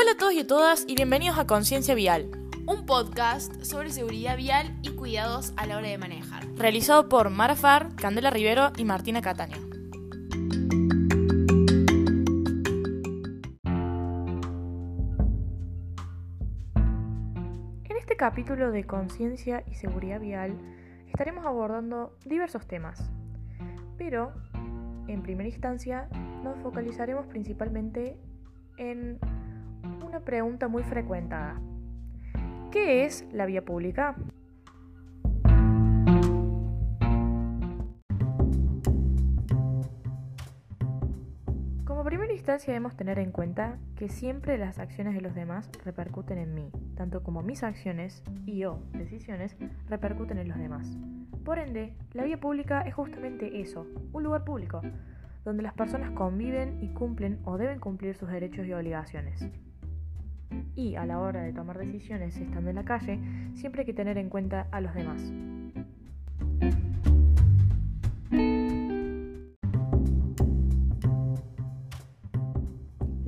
Hola a todos y a todas y bienvenidos a Conciencia Vial, un podcast sobre seguridad vial y cuidados a la hora de manejar. realizado por Mara Far, Candela Rivero y Martina Cataño. En este capítulo de Conciencia y Seguridad Vial estaremos abordando diversos temas, pero en primera instancia nos focalizaremos principalmente en pregunta muy frecuentada. ¿Qué es la vía pública? Como primera instancia debemos tener en cuenta que siempre las acciones de los demás repercuten en mí, tanto como mis acciones y o decisiones repercuten en los demás. Por ende, la vía pública es justamente eso, un lugar público, donde las personas conviven y cumplen o deben cumplir sus derechos y obligaciones. Y a la hora de tomar decisiones estando en la calle, siempre hay que tener en cuenta a los demás.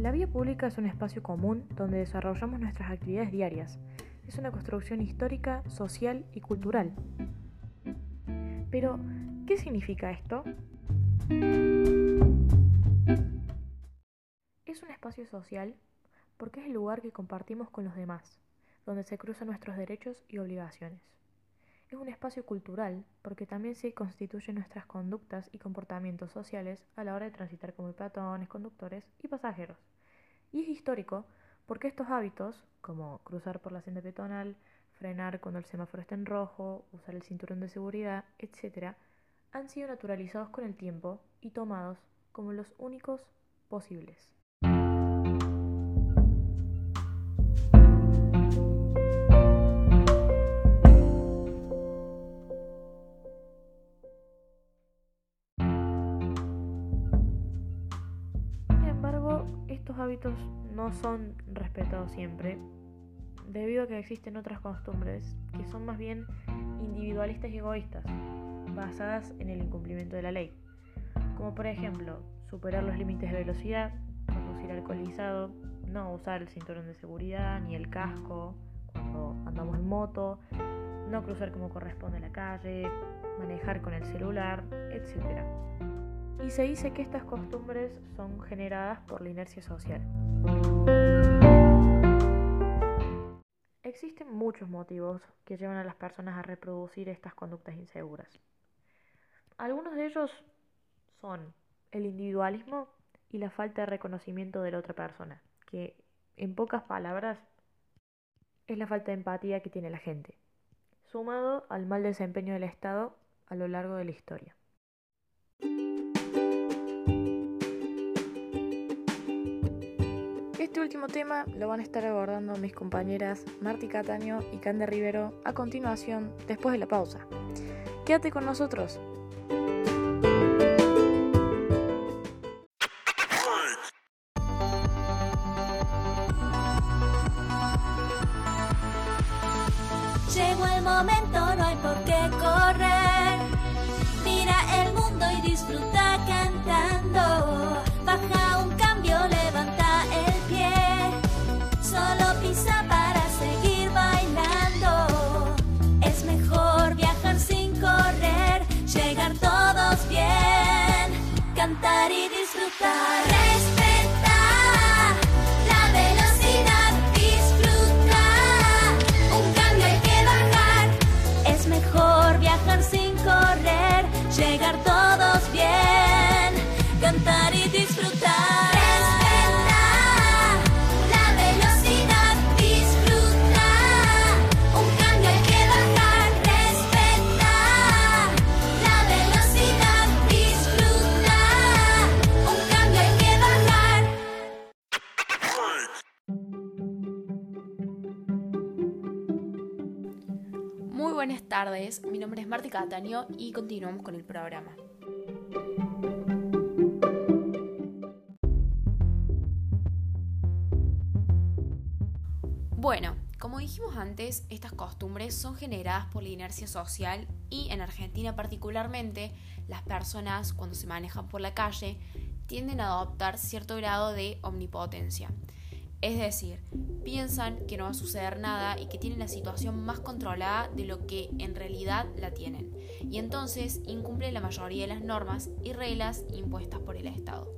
La vía pública es un espacio común donde desarrollamos nuestras actividades diarias. Es una construcción histórica, social y cultural. Pero, ¿qué significa esto? Es un espacio social porque es el lugar que compartimos con los demás, donde se cruzan nuestros derechos y obligaciones. Es un espacio cultural porque también se constituyen nuestras conductas y comportamientos sociales a la hora de transitar como peatones, conductores y pasajeros. Y es histórico porque estos hábitos, como cruzar por la senda peatonal, frenar cuando el semáforo está en rojo, usar el cinturón de seguridad, etc., han sido naturalizados con el tiempo y tomados como los únicos posibles. Hábitos no son respetados siempre, debido a que existen otras costumbres que son más bien individualistas y egoístas, basadas en el incumplimiento de la ley, como por ejemplo superar los límites de velocidad, conducir alcoholizado, no usar el cinturón de seguridad ni el casco cuando andamos en moto, no cruzar como corresponde la calle, manejar con el celular, etc. Y se dice que estas costumbres son generadas por la inercia social. Existen muchos motivos que llevan a las personas a reproducir estas conductas inseguras. Algunos de ellos son el individualismo y la falta de reconocimiento de la otra persona, que en pocas palabras es la falta de empatía que tiene la gente, sumado al mal desempeño del Estado a lo largo de la historia. Este último tema lo van a estar abordando mis compañeras Marti Cataño y Cande Rivero a continuación, después de la pausa. Quédate con nosotros. Llegó el momento, no hay por qué correr. Mira el mundo y disfruta cantando. cinco tardes, mi nombre es Marti Cataño y continuamos con el programa. Bueno, como dijimos antes, estas costumbres son generadas por la inercia social y en Argentina particularmente las personas cuando se manejan por la calle tienden a adoptar cierto grado de omnipotencia. Es decir, piensan que no va a suceder nada y que tienen la situación más controlada de lo que en realidad la tienen. Y entonces incumplen la mayoría de las normas y reglas impuestas por el Estado.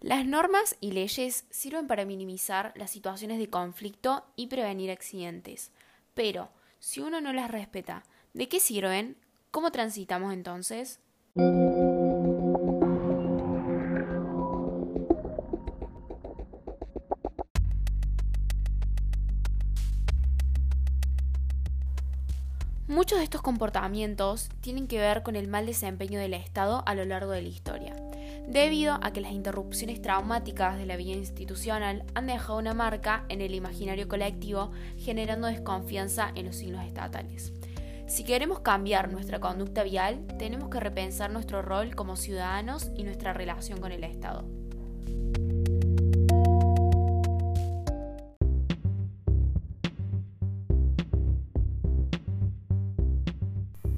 Las normas y leyes sirven para minimizar las situaciones de conflicto y prevenir accidentes. Pero, si uno no las respeta, ¿de qué sirven? ¿Cómo transitamos entonces? Muchos de estos comportamientos tienen que ver con el mal desempeño del Estado a lo largo de la historia, debido a que las interrupciones traumáticas de la vida institucional han dejado una marca en el imaginario colectivo, generando desconfianza en los signos estatales. Si queremos cambiar nuestra conducta vial, tenemos que repensar nuestro rol como ciudadanos y nuestra relación con el Estado.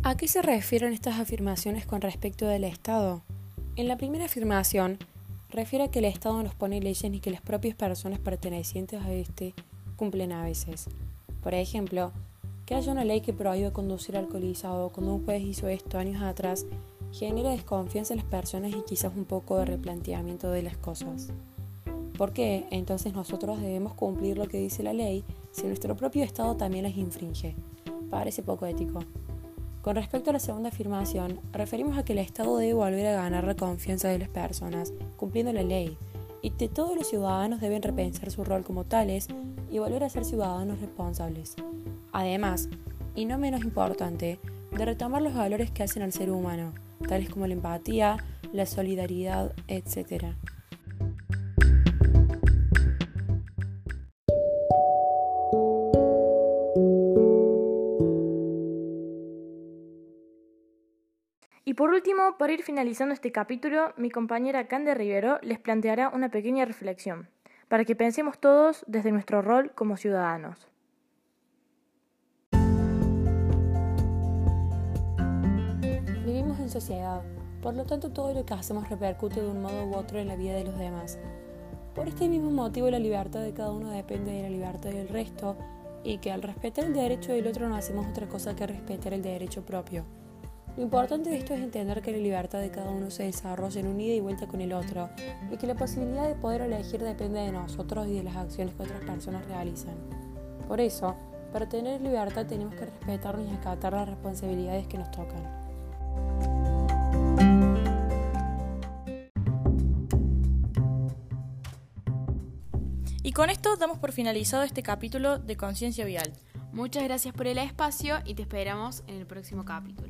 ¿A qué se refieren estas afirmaciones con respecto del Estado? En la primera afirmación, refiere a que el Estado nos pone leyes y que las propias personas pertenecientes a este cumplen a veces. Por ejemplo, que haya una ley que prohíbe conducir alcoholizado cuando un juez hizo esto años atrás genera desconfianza en las personas y quizás un poco de replanteamiento de las cosas. ¿Por qué entonces nosotros debemos cumplir lo que dice la ley si nuestro propio Estado también las infringe? Parece poco ético. Con respecto a la segunda afirmación, referimos a que el Estado debe volver a ganar la confianza de las personas, cumpliendo la ley, y que todos los ciudadanos deben repensar su rol como tales y volver a ser ciudadanos responsables. Además, y no menos importante, de retomar los valores que hacen al ser humano, tales como la empatía, la solidaridad, etc. último, para ir finalizando este capítulo, mi compañera Cande Rivero les planteará una pequeña reflexión, para que pensemos todos desde nuestro rol como ciudadanos. Vivimos en sociedad, por lo tanto todo lo que hacemos repercute de un modo u otro en la vida de los demás. Por este mismo motivo la libertad de cada uno depende de la libertad del resto y que al respetar el derecho del otro no hacemos otra cosa que respetar el derecho propio. Lo importante de esto es entender que la libertad de cada uno se desarrolla en un ida y vuelta con el otro y que la posibilidad de poder elegir depende de nosotros y de las acciones que otras personas realizan. Por eso, para tener libertad tenemos que respetarnos y acatar las responsabilidades que nos tocan. Y con esto damos por finalizado este capítulo de Conciencia Vial. Muchas gracias por el espacio y te esperamos en el próximo capítulo.